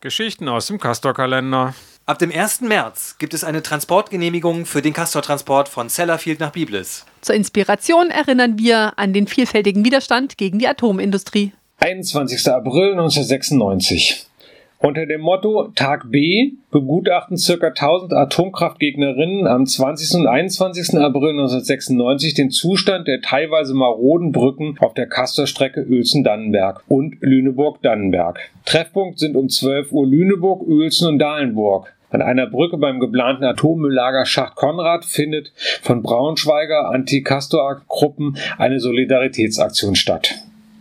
Geschichten aus dem Castor-Kalender. Ab dem 1. März gibt es eine Transportgenehmigung für den Castor-Transport von Sellafield nach Biblis. Zur Inspiration erinnern wir an den vielfältigen Widerstand gegen die Atomindustrie. 21. April 1996. Unter dem Motto Tag B begutachten ca. 1000 Atomkraftgegnerinnen am 20. und 21. April 1996 den Zustand der teilweise maroden Brücken auf der Castor-Strecke Uelzen-Dannenberg und Lüneburg-Dannenberg. Treffpunkt sind um 12 Uhr Lüneburg, Uelzen und Dahlenburg. An einer Brücke beim geplanten Atommülllager Schacht Konrad findet von Braunschweiger Anti-Castor-Gruppen eine Solidaritätsaktion statt.